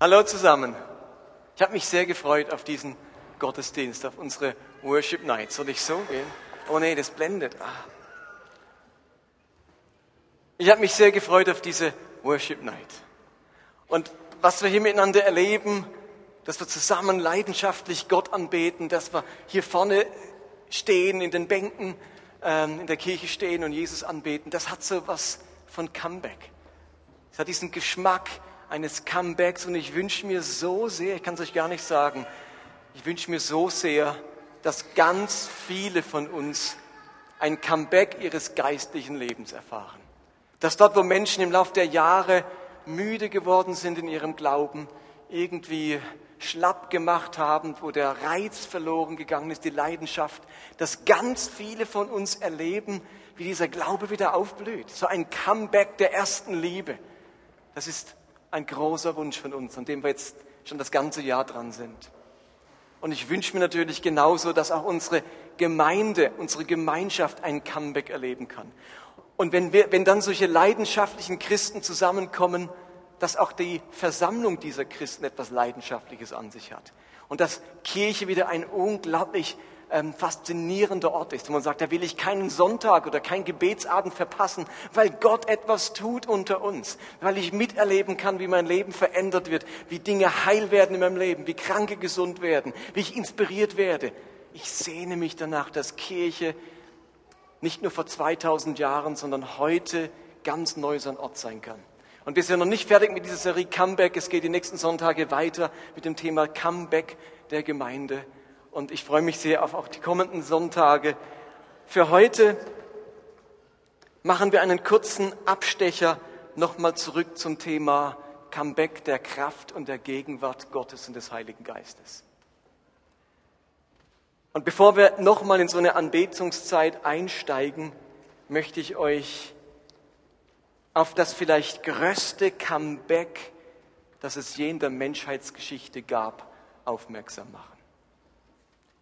Hallo zusammen. Ich habe mich sehr gefreut auf diesen Gottesdienst, auf unsere Worship Night. Soll ich so gehen? Oh nee, das blendet. Ah. Ich habe mich sehr gefreut auf diese Worship Night. Und was wir hier miteinander erleben, dass wir zusammen leidenschaftlich Gott anbeten, dass wir hier vorne stehen, in den Bänken, ähm, in der Kirche stehen und Jesus anbeten, das hat so was von Comeback. Es hat diesen Geschmack, eines Comebacks und ich wünsche mir so sehr, ich kann es euch gar nicht sagen, ich wünsche mir so sehr, dass ganz viele von uns ein Comeback ihres geistlichen Lebens erfahren. Dass dort, wo Menschen im Laufe der Jahre müde geworden sind in ihrem Glauben, irgendwie schlapp gemacht haben, wo der Reiz verloren gegangen ist, die Leidenschaft, dass ganz viele von uns erleben, wie dieser Glaube wieder aufblüht. So ein Comeback der ersten Liebe. Das ist ein großer Wunsch von uns, an dem wir jetzt schon das ganze Jahr dran sind. Und ich wünsche mir natürlich genauso, dass auch unsere Gemeinde, unsere Gemeinschaft ein Comeback erleben kann. Und wenn, wir, wenn dann solche leidenschaftlichen Christen zusammenkommen, dass auch die Versammlung dieser Christen etwas Leidenschaftliches an sich hat. Und dass Kirche wieder ein unglaublich ähm, faszinierender Ort ist. Und man sagt, da will ich keinen Sonntag oder keinen Gebetsabend verpassen, weil Gott etwas tut unter uns, weil ich miterleben kann, wie mein Leben verändert wird, wie Dinge heil werden in meinem Leben, wie Kranke gesund werden, wie ich inspiriert werde. Ich sehne mich danach, dass Kirche nicht nur vor 2000 Jahren, sondern heute ganz neu so ein Ort sein kann. Und wir sind noch nicht fertig mit dieser Serie Comeback. Es geht die nächsten Sonntage weiter mit dem Thema Comeback der Gemeinde und ich freue mich sehr auf auch die kommenden Sonntage. Für heute machen wir einen kurzen Abstecher nochmal zurück zum Thema Comeback der Kraft und der Gegenwart Gottes und des Heiligen Geistes. Und bevor wir nochmal in so eine Anbetungszeit einsteigen, möchte ich euch auf das vielleicht größte Comeback, das es je in der Menschheitsgeschichte gab, aufmerksam machen.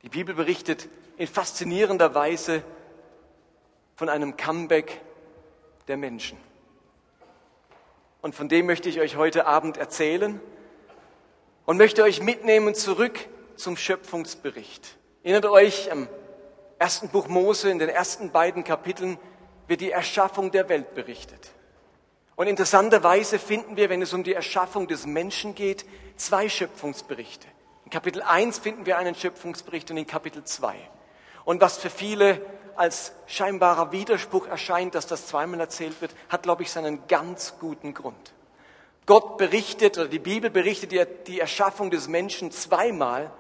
Die Bibel berichtet in faszinierender Weise von einem Comeback der Menschen. Und von dem möchte ich euch heute Abend erzählen und möchte euch mitnehmen zurück zum Schöpfungsbericht. Erinnert euch, am ersten Buch Mose, in den ersten beiden Kapiteln, wird die Erschaffung der Welt berichtet. Und interessanterweise finden wir, wenn es um die Erschaffung des Menschen geht, zwei Schöpfungsberichte. In Kapitel 1 finden wir einen Schöpfungsbericht und in Kapitel 2. Und was für viele als scheinbarer Widerspruch erscheint, dass das zweimal erzählt wird, hat, glaube ich, seinen ganz guten Grund. Gott berichtet oder die Bibel berichtet die Erschaffung des Menschen zweimal,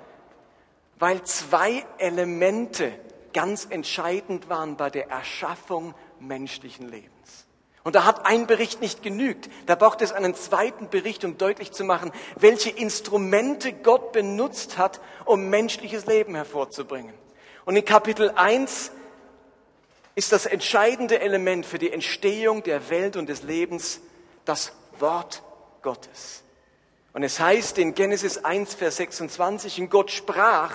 weil zwei Elemente ganz entscheidend waren bei der Erschaffung menschlichen Lebens. Und da hat ein Bericht nicht genügt. Da braucht es einen zweiten Bericht, um deutlich zu machen, welche Instrumente Gott benutzt hat, um menschliches Leben hervorzubringen. Und in Kapitel 1 ist das entscheidende Element für die Entstehung der Welt und des Lebens das Wort Gottes. Und es heißt in Genesis 1, Vers 26, und Gott sprach,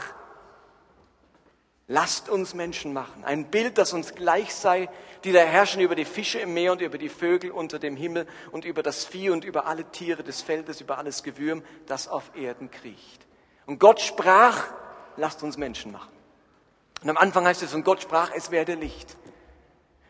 lasst uns Menschen machen. Ein Bild, das uns gleich sei, die da herrschen über die Fische im Meer und über die Vögel unter dem Himmel und über das Vieh und über alle Tiere des Feldes, über alles Gewürm, das auf Erden kriecht. Und Gott sprach, lasst uns Menschen machen. Und am Anfang heißt es, und Gott sprach, es werde Licht.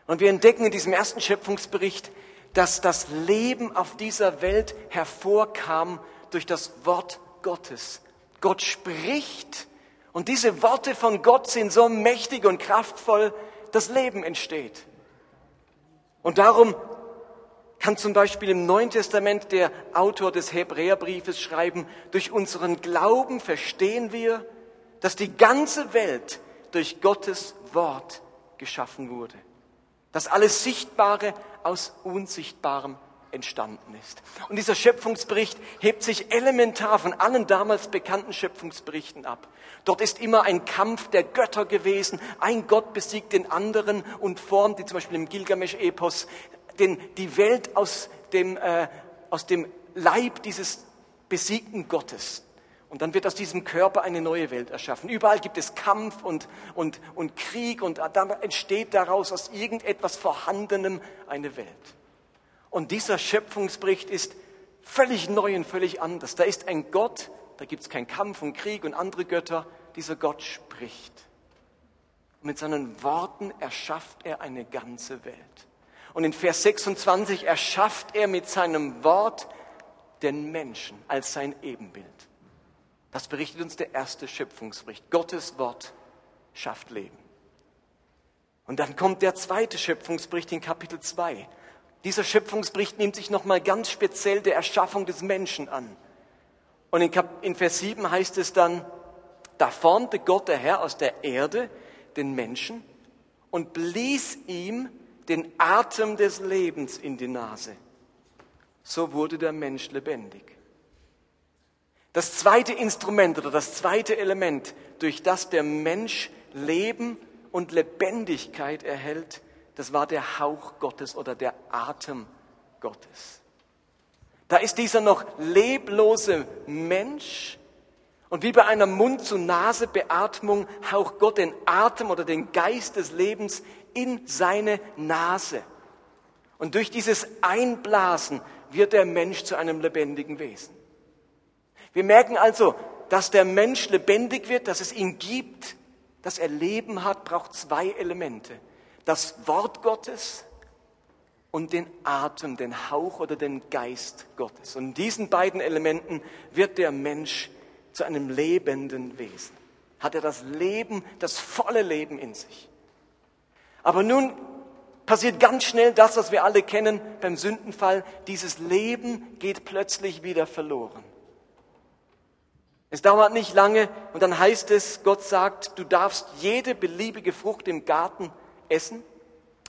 Und wir entdecken in diesem ersten Schöpfungsbericht, dass das Leben auf dieser Welt hervorkam durch das Wort Gottes. Gott spricht und diese Worte von Gott sind so mächtig und kraftvoll, dass Leben entsteht. Und darum kann zum Beispiel im Neuen Testament der Autor des Hebräerbriefes schreiben, durch unseren Glauben verstehen wir, dass die ganze Welt durch Gottes Wort geschaffen wurde. Dass alles Sichtbare aus Unsichtbarem entstanden ist. Und dieser Schöpfungsbericht hebt sich elementar von allen damals bekannten Schöpfungsberichten ab. Dort ist immer ein Kampf der Götter gewesen. Ein Gott besiegt den anderen und formt, wie zum Beispiel im Gilgamesch-Epos, die Welt aus dem, äh, aus dem Leib dieses besiegten Gottes. Und dann wird aus diesem Körper eine neue Welt erschaffen. Überall gibt es Kampf und, und, und Krieg und dann entsteht daraus aus irgendetwas Vorhandenem eine Welt. Und dieser Schöpfungsbericht ist völlig neu und völlig anders. Da ist ein Gott, da gibt es keinen Kampf und Krieg und andere Götter. Dieser Gott spricht. Und mit seinen Worten erschafft er eine ganze Welt. Und in Vers 26 erschafft er mit seinem Wort den Menschen als sein Ebenbild. Das berichtet uns der erste Schöpfungsbericht. Gottes Wort schafft Leben. Und dann kommt der zweite Schöpfungsbericht in Kapitel 2. Dieser Schöpfungsbericht nimmt sich nochmal ganz speziell der Erschaffung des Menschen an. Und in, Kap in Vers 7 heißt es dann, da formte Gott der Herr aus der Erde den Menschen und blies ihm den Atem des Lebens in die Nase. So wurde der Mensch lebendig. Das zweite Instrument oder das zweite Element, durch das der Mensch Leben und Lebendigkeit erhält, das war der Hauch Gottes oder der Atem Gottes. Da ist dieser noch leblose Mensch und wie bei einer Mund-zu-Nase-Beatmung haucht Gott den Atem oder den Geist des Lebens in seine Nase. Und durch dieses Einblasen wird der Mensch zu einem lebendigen Wesen. Wir merken also, dass der Mensch lebendig wird, dass es ihn gibt, dass er Leben hat, braucht zwei Elemente. Das Wort Gottes und den Atem, den Hauch oder den Geist Gottes. Und in diesen beiden Elementen wird der Mensch zu einem lebenden Wesen. Hat er das Leben, das volle Leben in sich. Aber nun passiert ganz schnell das, was wir alle kennen beim Sündenfall. Dieses Leben geht plötzlich wieder verloren. Es dauert nicht lange und dann heißt es, Gott sagt, du darfst jede beliebige Frucht im Garten essen,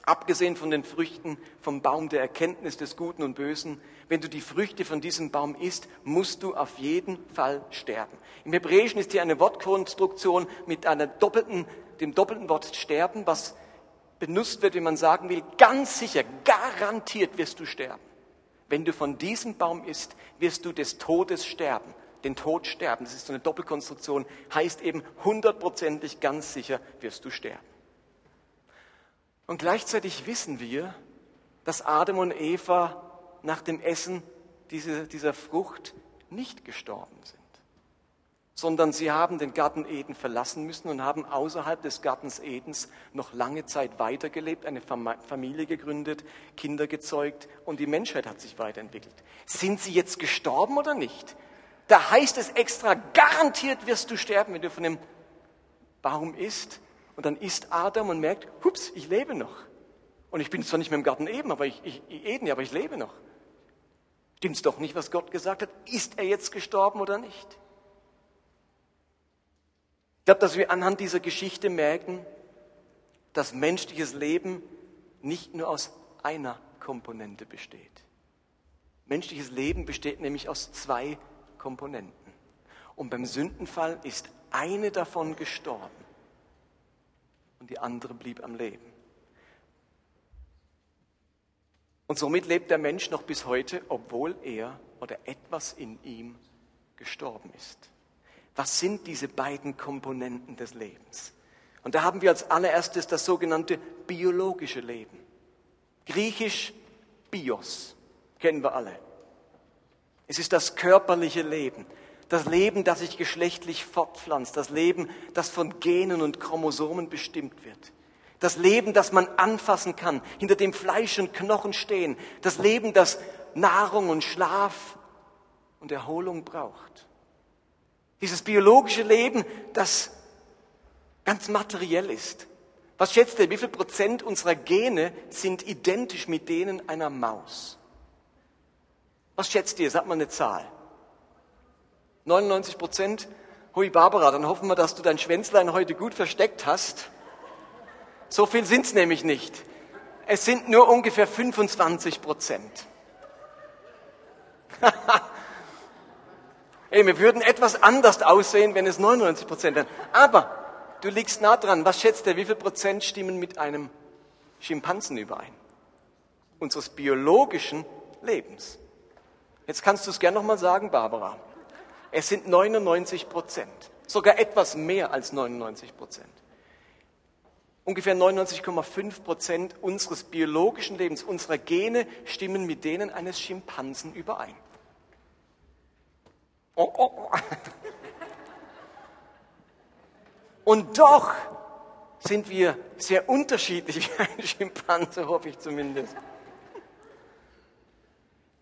abgesehen von den Früchten vom Baum der Erkenntnis des Guten und Bösen. Wenn du die Früchte von diesem Baum isst, musst du auf jeden Fall sterben. Im Hebräischen ist hier eine Wortkonstruktion mit einer doppelten, dem doppelten Wort sterben, was benutzt wird, wenn man sagen will, ganz sicher, garantiert wirst du sterben. Wenn du von diesem Baum isst, wirst du des Todes sterben den Tod sterben. Das ist so eine Doppelkonstruktion, heißt eben hundertprozentig ganz sicher wirst du sterben. Und gleichzeitig wissen wir, dass Adam und Eva nach dem Essen dieser, dieser Frucht nicht gestorben sind, sondern sie haben den Garten Eden verlassen müssen und haben außerhalb des Gartens Edens noch lange Zeit weitergelebt, eine Familie gegründet, Kinder gezeugt und die Menschheit hat sich weiterentwickelt. Sind sie jetzt gestorben oder nicht? Da heißt es extra, garantiert wirst du sterben, wenn du von dem Baum isst. Und dann isst Adam und merkt, hups, ich lebe noch. Und ich bin zwar nicht mehr im Garten Eden, aber ich, ich, Eden, aber ich lebe noch. Stimmt's doch nicht, was Gott gesagt hat? Ist er jetzt gestorben oder nicht? Ich glaube, dass wir anhand dieser Geschichte merken, dass menschliches Leben nicht nur aus einer Komponente besteht. Menschliches Leben besteht nämlich aus zwei Komponenten. Und beim Sündenfall ist eine davon gestorben und die andere blieb am Leben. Und somit lebt der Mensch noch bis heute, obwohl er oder etwas in ihm gestorben ist. Was sind diese beiden Komponenten des Lebens? Und da haben wir als allererstes das sogenannte biologische Leben. Griechisch Bios, kennen wir alle. Es ist das körperliche Leben. Das Leben, das sich geschlechtlich fortpflanzt. Das Leben, das von Genen und Chromosomen bestimmt wird. Das Leben, das man anfassen kann, hinter dem Fleisch und Knochen stehen. Das Leben, das Nahrung und Schlaf und Erholung braucht. Dieses biologische Leben, das ganz materiell ist. Was schätzt ihr, wie viel Prozent unserer Gene sind identisch mit denen einer Maus? Was schätzt ihr? Sag mal eine Zahl. 99 Prozent? Hui Barbara, dann hoffen wir, dass du dein Schwänzlein heute gut versteckt hast. So viel sind's nämlich nicht. Es sind nur ungefähr 25 Prozent. Ey, wir würden etwas anders aussehen, wenn es 99 Prozent wären. Aber du liegst nah dran. Was schätzt ihr, wie viel Prozent stimmen mit einem Schimpansen überein? Unseres biologischen Lebens. Jetzt kannst du es gern nochmal sagen, Barbara. Es sind 99 Prozent. Sogar etwas mehr als 99 Prozent. Ungefähr 99,5 Prozent unseres biologischen Lebens, unserer Gene stimmen mit denen eines Schimpansen überein. Und doch sind wir sehr unterschiedlich wie ein Schimpanse, hoffe ich zumindest.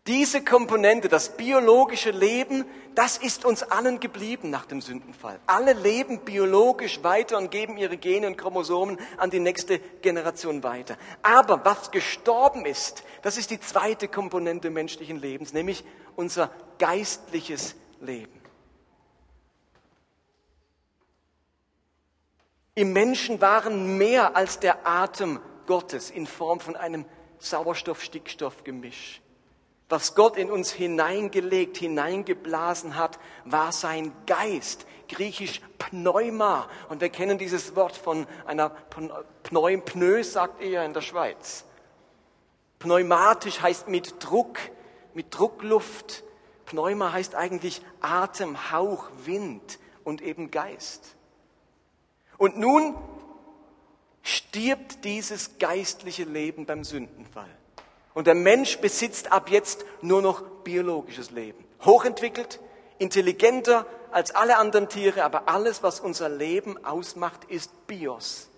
Diese Komponente, das biologische Leben, das ist uns allen geblieben nach dem Sündenfall. Alle leben biologisch weiter und geben ihre Gene und Chromosomen an die nächste Generation weiter. Aber was gestorben ist, das ist die zweite Komponente menschlichen Lebens, nämlich unser geistliches Leben. Im Menschen waren mehr als der Atem Gottes in Form von einem Sauerstoff-Stickstoff-Gemisch. Was Gott in uns hineingelegt, hineingeblasen hat, war sein Geist, griechisch Pneuma. Und wir kennen dieses Wort von einer Pneum, Pneu, sagt ihr in der Schweiz. Pneumatisch heißt mit Druck, mit Druckluft. Pneuma heißt eigentlich Atem, Hauch, Wind und eben Geist. Und nun stirbt dieses geistliche Leben beim Sündenfall. Und der Mensch besitzt ab jetzt nur noch biologisches Leben. Hochentwickelt, intelligenter als alle anderen Tiere, aber alles, was unser Leben ausmacht, ist Bios.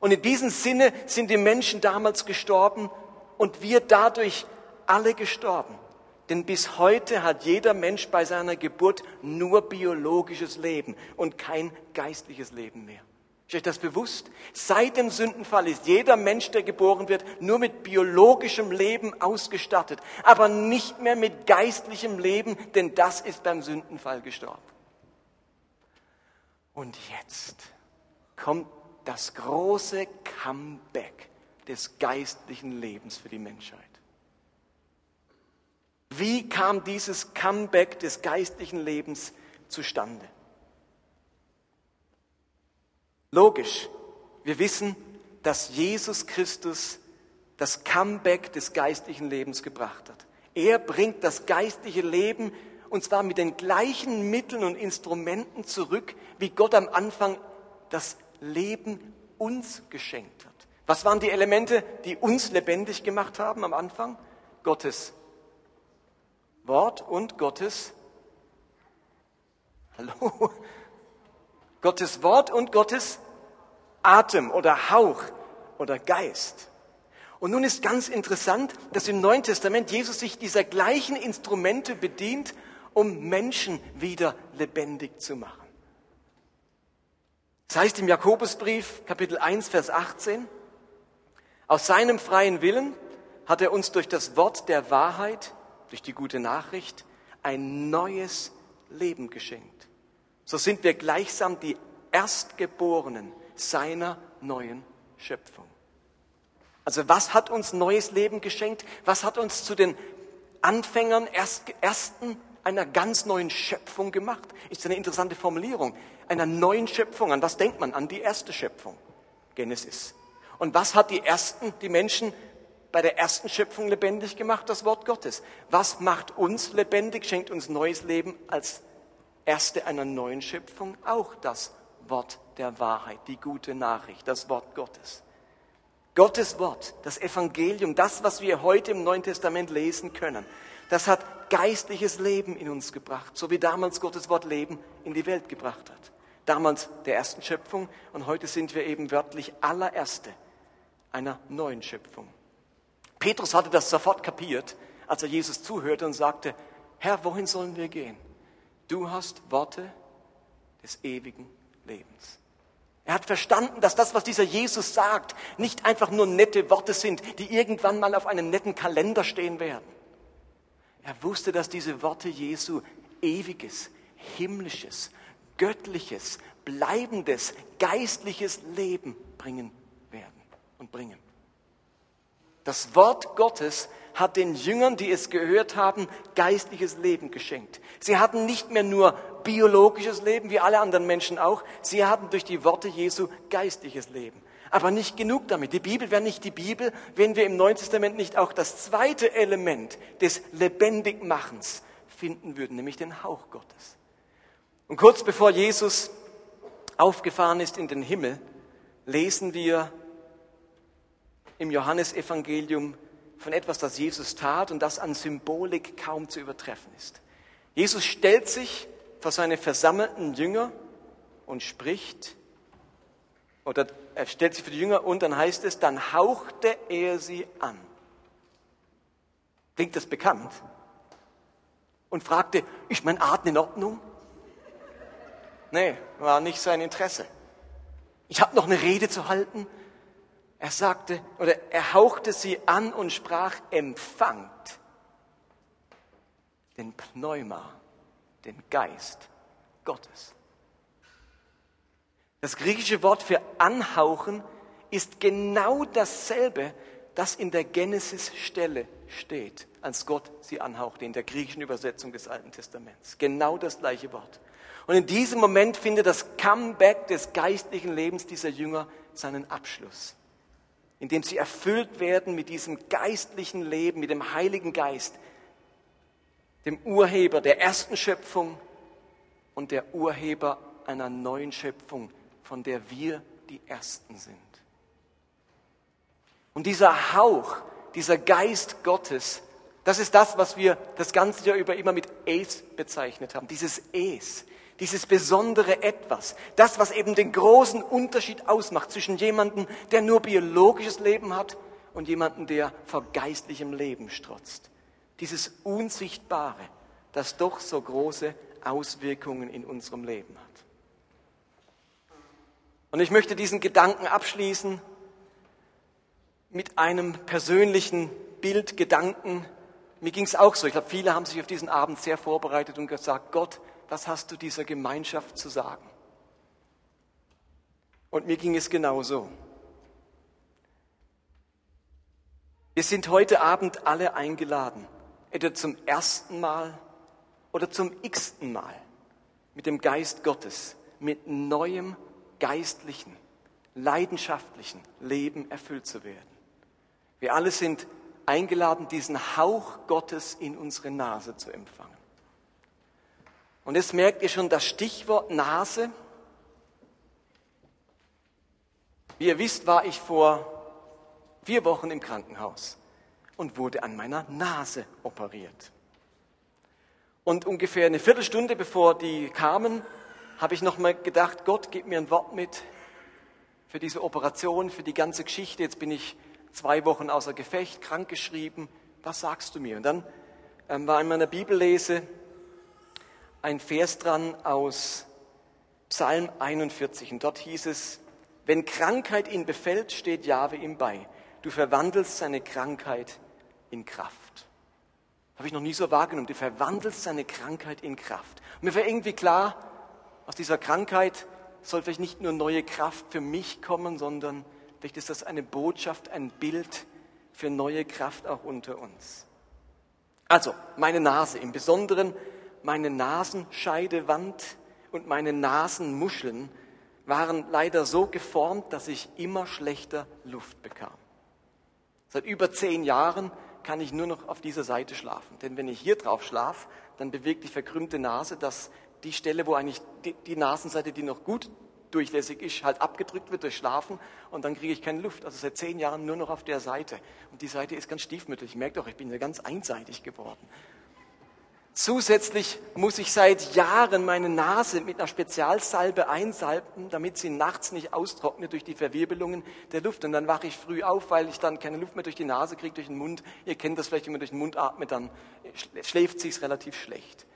Und in diesem Sinne sind die Menschen damals gestorben und wir dadurch alle gestorben. Denn bis heute hat jeder Mensch bei seiner Geburt nur biologisches Leben und kein geistliches Leben mehr. Ist euch das bewusst? Seit dem Sündenfall ist jeder Mensch, der geboren wird, nur mit biologischem Leben ausgestattet, aber nicht mehr mit geistlichem Leben, denn das ist beim Sündenfall gestorben. Und jetzt kommt das große Comeback des geistlichen Lebens für die Menschheit. Wie kam dieses Comeback des geistlichen Lebens zustande? Logisch. Wir wissen, dass Jesus Christus das Comeback des geistlichen Lebens gebracht hat. Er bringt das geistliche Leben und zwar mit den gleichen Mitteln und Instrumenten zurück, wie Gott am Anfang das Leben uns geschenkt hat. Was waren die Elemente, die uns lebendig gemacht haben am Anfang? Gottes Wort und Gottes Hallo? Gottes Wort und Gottes Atem oder Hauch oder Geist. Und nun ist ganz interessant, dass im Neuen Testament Jesus sich dieser gleichen Instrumente bedient, um Menschen wieder lebendig zu machen. Das heißt im Jakobusbrief Kapitel 1, Vers 18, aus seinem freien Willen hat er uns durch das Wort der Wahrheit, durch die gute Nachricht, ein neues Leben geschenkt. So sind wir gleichsam die Erstgeborenen seiner neuen Schöpfung. Also was hat uns neues Leben geschenkt? Was hat uns zu den Anfängern, Ersten einer ganz neuen Schöpfung gemacht? Ist eine interessante Formulierung. Einer neuen Schöpfung. An was denkt man? An die erste Schöpfung. Genesis. Und was hat die ersten, die Menschen bei der ersten Schöpfung lebendig gemacht? Das Wort Gottes. Was macht uns lebendig, schenkt uns neues Leben als Erste einer neuen Schöpfung? Auch das Wort der Wahrheit, die gute Nachricht, das Wort Gottes. Gottes Wort, das Evangelium, das, was wir heute im Neuen Testament lesen können, das hat geistliches Leben in uns gebracht, so wie damals Gottes Wort Leben in die Welt gebracht hat. Damals der ersten Schöpfung und heute sind wir eben wörtlich allererste einer neuen Schöpfung. Petrus hatte das sofort kapiert, als er Jesus zuhörte und sagte, Herr, wohin sollen wir gehen? Du hast Worte des ewigen Lebens. Er hat verstanden, dass das, was dieser Jesus sagt, nicht einfach nur nette Worte sind, die irgendwann mal auf einem netten Kalender stehen werden. Er wusste, dass diese Worte Jesu ewiges, himmlisches, göttliches, bleibendes, geistliches Leben bringen werden und bringen. Das Wort Gottes hat den Jüngern, die es gehört haben, geistliches Leben geschenkt. Sie hatten nicht mehr nur biologisches Leben, wie alle anderen Menschen auch, sie hatten durch die Worte Jesu geistliches Leben. Aber nicht genug damit. Die Bibel wäre nicht die Bibel, wenn wir im Neuen Testament nicht auch das zweite Element des Lebendigmachens finden würden, nämlich den Hauch Gottes. Und kurz bevor Jesus aufgefahren ist in den Himmel, lesen wir im Johannesevangelium von etwas, das Jesus tat und das an Symbolik kaum zu übertreffen ist. Jesus stellt sich vor seine versammelten Jünger und spricht, oder er stellt sich für die Jünger und dann heißt es, dann hauchte er sie an. Klingt das bekannt? Und fragte, ist mein Atem in Ordnung? Nee, war nicht sein Interesse. Ich habe noch eine Rede zu halten. Er sagte, oder er hauchte sie an und sprach, empfangt den Pneuma, den Geist Gottes. Das griechische Wort für anhauchen ist genau dasselbe, das in der Genesis-Stelle steht, als Gott sie anhauchte, in der griechischen Übersetzung des Alten Testaments. Genau das gleiche Wort. Und in diesem Moment findet das Comeback des geistlichen Lebens dieser Jünger seinen Abschluss, indem sie erfüllt werden mit diesem geistlichen Leben, mit dem Heiligen Geist, dem Urheber der ersten Schöpfung und der Urheber einer neuen Schöpfung, von der wir die Ersten sind. Und dieser Hauch, dieser Geist Gottes, das ist das, was wir das ganze Jahr über immer mit Es bezeichnet haben. Dieses Es, dieses besondere Etwas, das, was eben den großen Unterschied ausmacht zwischen jemandem, der nur biologisches Leben hat und jemandem, der vor geistlichem Leben strotzt. Dieses Unsichtbare, das doch so große Auswirkungen in unserem Leben hat. Und ich möchte diesen Gedanken abschließen mit einem persönlichen Bildgedanken. Mir ging es auch so. Ich glaube, viele haben sich auf diesen Abend sehr vorbereitet und gesagt, Gott, was hast du dieser Gemeinschaft zu sagen? Und mir ging es genauso. Wir sind heute Abend alle eingeladen, entweder zum ersten Mal oder zum x-ten Mal mit dem Geist Gottes, mit neuem geistlichen, leidenschaftlichen Leben erfüllt zu werden. Wir alle sind eingeladen, diesen Hauch Gottes in unsere Nase zu empfangen. Und jetzt merkt ihr schon das Stichwort Nase. Wie ihr wisst, war ich vor vier Wochen im Krankenhaus und wurde an meiner Nase operiert. Und ungefähr eine Viertelstunde bevor die kamen, habe ich nochmal gedacht, Gott, gib mir ein Wort mit für diese Operation, für die ganze Geschichte. Jetzt bin ich zwei Wochen außer Gefecht, krankgeschrieben. Was sagst du mir? Und dann ähm, war in meiner Bibellese ein Vers dran aus Psalm 41. Und dort hieß es, wenn Krankheit ihn befällt, steht Jahwe ihm bei. Du verwandelst seine Krankheit in Kraft. Habe ich noch nie so wahrgenommen. Du verwandelst seine Krankheit in Kraft. Und mir war irgendwie klar, aus dieser Krankheit soll vielleicht nicht nur neue Kraft für mich kommen, sondern vielleicht ist das eine Botschaft, ein Bild für neue Kraft auch unter uns. Also, meine Nase, im Besonderen meine Nasenscheidewand und meine Nasenmuscheln waren leider so geformt, dass ich immer schlechter Luft bekam. Seit über zehn Jahren kann ich nur noch auf dieser Seite schlafen. Denn wenn ich hier drauf schlafe, dann bewegt die verkrümmte Nase, dass die Stelle, wo eigentlich die, die Nasenseite, die noch gut durchlässig ist, halt abgedrückt wird durch Schlafen und dann kriege ich keine Luft. Also seit zehn Jahren nur noch auf der Seite. Und die Seite ist ganz stiefmütterlich. Ich merke doch, ich bin ja ganz einseitig geworden. Zusätzlich muss ich seit Jahren meine Nase mit einer Spezialsalbe einsalben, damit sie nachts nicht austrocknet durch die Verwirbelungen der Luft. Und dann wache ich früh auf, weil ich dann keine Luft mehr durch die Nase kriege, durch den Mund. Ihr kennt das vielleicht, wenn man durch den Mund atmet, dann schläft sich's relativ schlecht.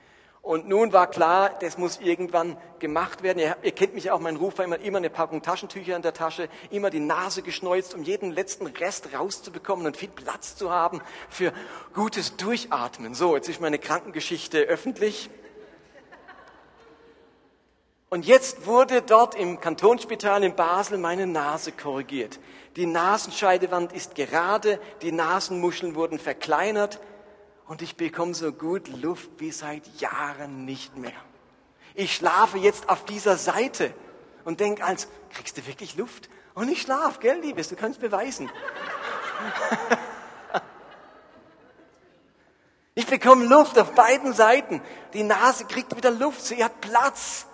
Und nun war klar, das muss irgendwann gemacht werden. Ihr, ihr kennt mich auch, mein Ruf war immer, immer eine Packung Taschentücher in der Tasche, immer die Nase geschneuzt, um jeden letzten Rest rauszubekommen und viel Platz zu haben für gutes Durchatmen. So, jetzt ist meine Krankengeschichte öffentlich. Und jetzt wurde dort im Kantonsspital in Basel meine Nase korrigiert. Die Nasenscheidewand ist gerade, die Nasenmuscheln wurden verkleinert, und ich bekomme so gut Luft wie seit Jahren nicht mehr. Ich schlafe jetzt auf dieser Seite und denke als, kriegst du wirklich Luft? Und ich schlafe, gell, Liebes, du kannst beweisen. ich bekomme Luft auf beiden Seiten. Die Nase kriegt wieder Luft, sie hat Platz.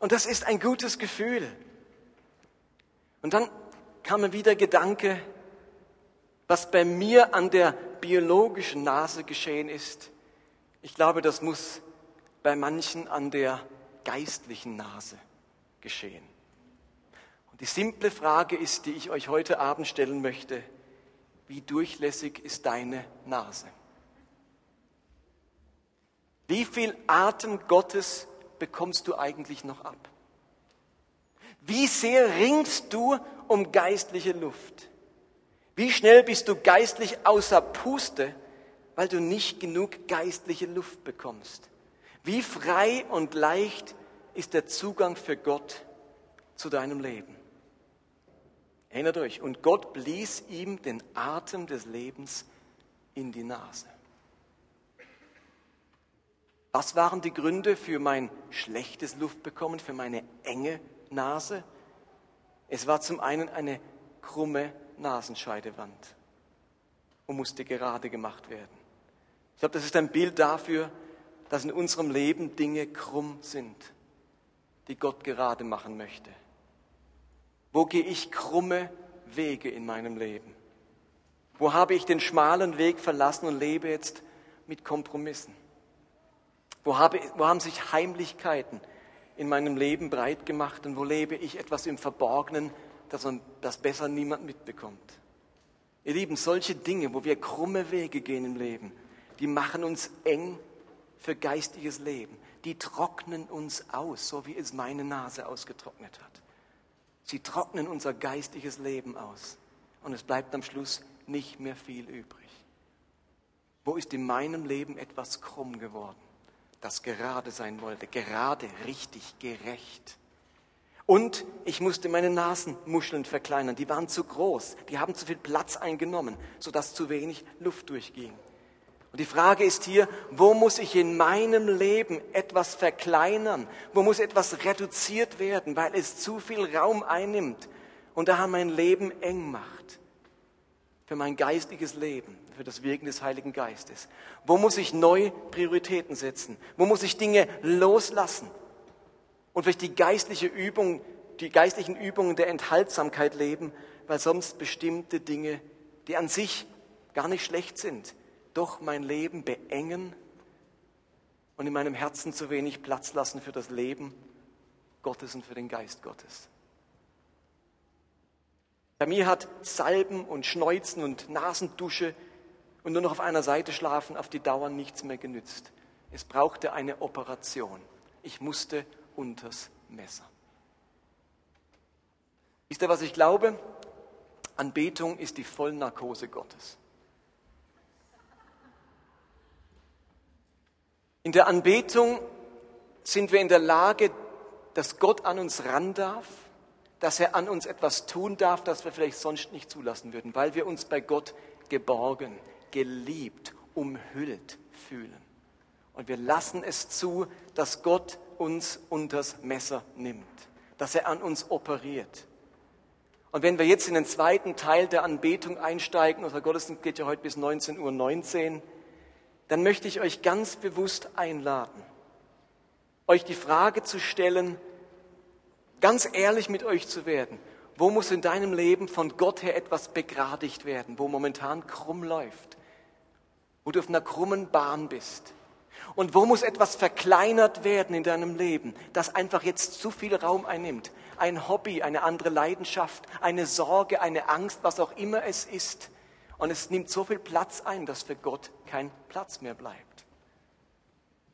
Und das ist ein gutes Gefühl. Und dann kam mir wieder Gedanke, was bei mir an der biologischen Nase geschehen ist, Ich glaube, das muss bei manchen an der geistlichen Nase geschehen. Und die simple Frage ist, die ich euch heute Abend stellen möchte, wie durchlässig ist deine Nase? Wie viel Atem Gottes bekommst du eigentlich noch ab? Wie sehr ringst du um geistliche Luft? Wie schnell bist du geistlich außer Puste, weil du nicht genug geistliche Luft bekommst? Wie frei und leicht ist der Zugang für Gott zu deinem Leben? Erinnert euch, und Gott blies ihm den Atem des Lebens in die Nase. Was waren die Gründe für mein schlechtes Luftbekommen, für meine enge Nase? Es war zum einen eine krumme Nasenscheidewand und musste gerade gemacht werden. Ich glaube, das ist ein Bild dafür, dass in unserem Leben Dinge krumm sind, die Gott gerade machen möchte. Wo gehe ich krumme Wege in meinem Leben? Wo habe ich den schmalen Weg verlassen und lebe jetzt mit Kompromissen? Wo, habe, wo haben sich Heimlichkeiten in meinem Leben breit gemacht und wo lebe ich etwas im Verborgenen, dass man das besser niemand mitbekommt? Ihr Lieben, solche Dinge, wo wir krumme Wege gehen im Leben, die machen uns eng für geistiges Leben. Die trocknen uns aus, so wie es meine Nase ausgetrocknet hat. Sie trocknen unser geistiges Leben aus. Und es bleibt am Schluss nicht mehr viel übrig. Wo ist in meinem Leben etwas krumm geworden, das gerade sein wollte, gerade, richtig, gerecht? Und ich musste meine Nasenmuscheln verkleinern. Die waren zu groß. Die haben zu viel Platz eingenommen, sodass zu wenig Luft durchging. Und die Frage ist hier, wo muss ich in meinem Leben etwas verkleinern? Wo muss etwas reduziert werden, weil es zu viel Raum einnimmt und daher mein Leben eng macht? Für mein geistiges Leben, für das Wirken des Heiligen Geistes. Wo muss ich neu Prioritäten setzen? Wo muss ich Dinge loslassen? Und vielleicht die geistliche Übung, die geistlichen Übungen der Enthaltsamkeit leben, weil sonst bestimmte Dinge, die an sich gar nicht schlecht sind, doch mein Leben beengen und in meinem Herzen zu wenig Platz lassen für das Leben Gottes und für den Geist Gottes. Bei mir hat Salben und Schneuzen und Nasendusche und nur noch auf einer Seite schlafen auf die Dauer nichts mehr genützt. Es brauchte eine Operation. Ich musste unters Messer. Wisst ihr, was ich glaube? Anbetung ist die Vollnarkose Gottes. In der Anbetung sind wir in der Lage, dass Gott an uns ran darf, dass er an uns etwas tun darf, das wir vielleicht sonst nicht zulassen würden, weil wir uns bei Gott geborgen, geliebt, umhüllt fühlen. Und wir lassen es zu, dass Gott uns unters Messer nimmt, dass er an uns operiert. Und wenn wir jetzt in den zweiten Teil der Anbetung einsteigen, unser Gottesdienst geht ja heute bis 19.19 Uhr, 19, dann möchte ich euch ganz bewusst einladen, euch die Frage zu stellen, ganz ehrlich mit euch zu werden. Wo muss in deinem Leben von Gott her etwas begradigt werden, wo momentan krumm läuft, wo du auf einer krummen Bahn bist? Und wo muss etwas verkleinert werden in deinem Leben, das einfach jetzt zu viel Raum einnimmt? Ein Hobby, eine andere Leidenschaft, eine Sorge, eine Angst, was auch immer es ist. Und es nimmt so viel Platz ein, dass für Gott kein Platz mehr bleibt.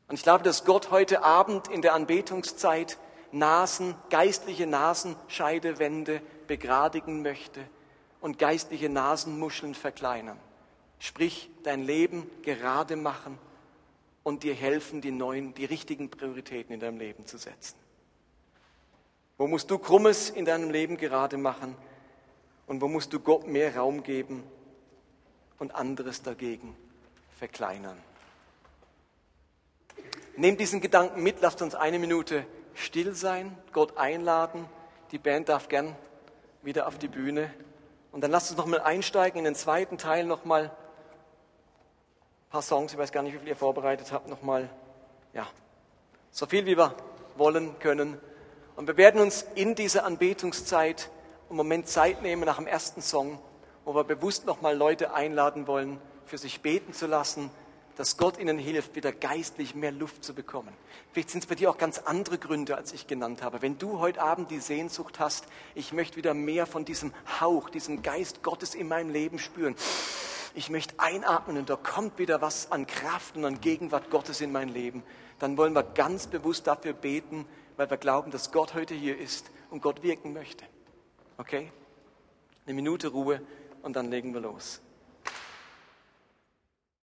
Und ich glaube, dass Gott heute Abend in der Anbetungszeit Nasen, geistliche Nasenscheidewände begradigen möchte und geistliche Nasenmuscheln verkleinern. Sprich, dein Leben gerade machen und dir helfen, die neuen, die richtigen Prioritäten in deinem Leben zu setzen. Wo musst du Krummes in deinem Leben gerade machen und wo musst du Gott mehr Raum geben, und anderes dagegen verkleinern. Nehmt diesen Gedanken mit, lasst uns eine Minute still sein, Gott einladen. Die Band darf gern wieder auf die Bühne. Und dann lasst uns nochmal einsteigen in den zweiten Teil nochmal. Paar Songs, ich weiß gar nicht, wie viel ihr vorbereitet habt, nochmal, ja, so viel wie wir wollen können. Und wir werden uns in dieser Anbetungszeit einen Moment Zeit nehmen nach dem ersten Song wo wir bewusst nochmal Leute einladen wollen, für sich beten zu lassen, dass Gott ihnen hilft, wieder geistlich mehr Luft zu bekommen. Vielleicht sind es bei dir auch ganz andere Gründe, als ich genannt habe. Wenn du heute Abend die Sehnsucht hast, ich möchte wieder mehr von diesem Hauch, diesem Geist Gottes in meinem Leben spüren. Ich möchte einatmen und da kommt wieder was an Kraft und an Gegenwart Gottes in mein Leben. Dann wollen wir ganz bewusst dafür beten, weil wir glauben, dass Gott heute hier ist und Gott wirken möchte. Okay? Eine Minute Ruhe und dann legen wir los.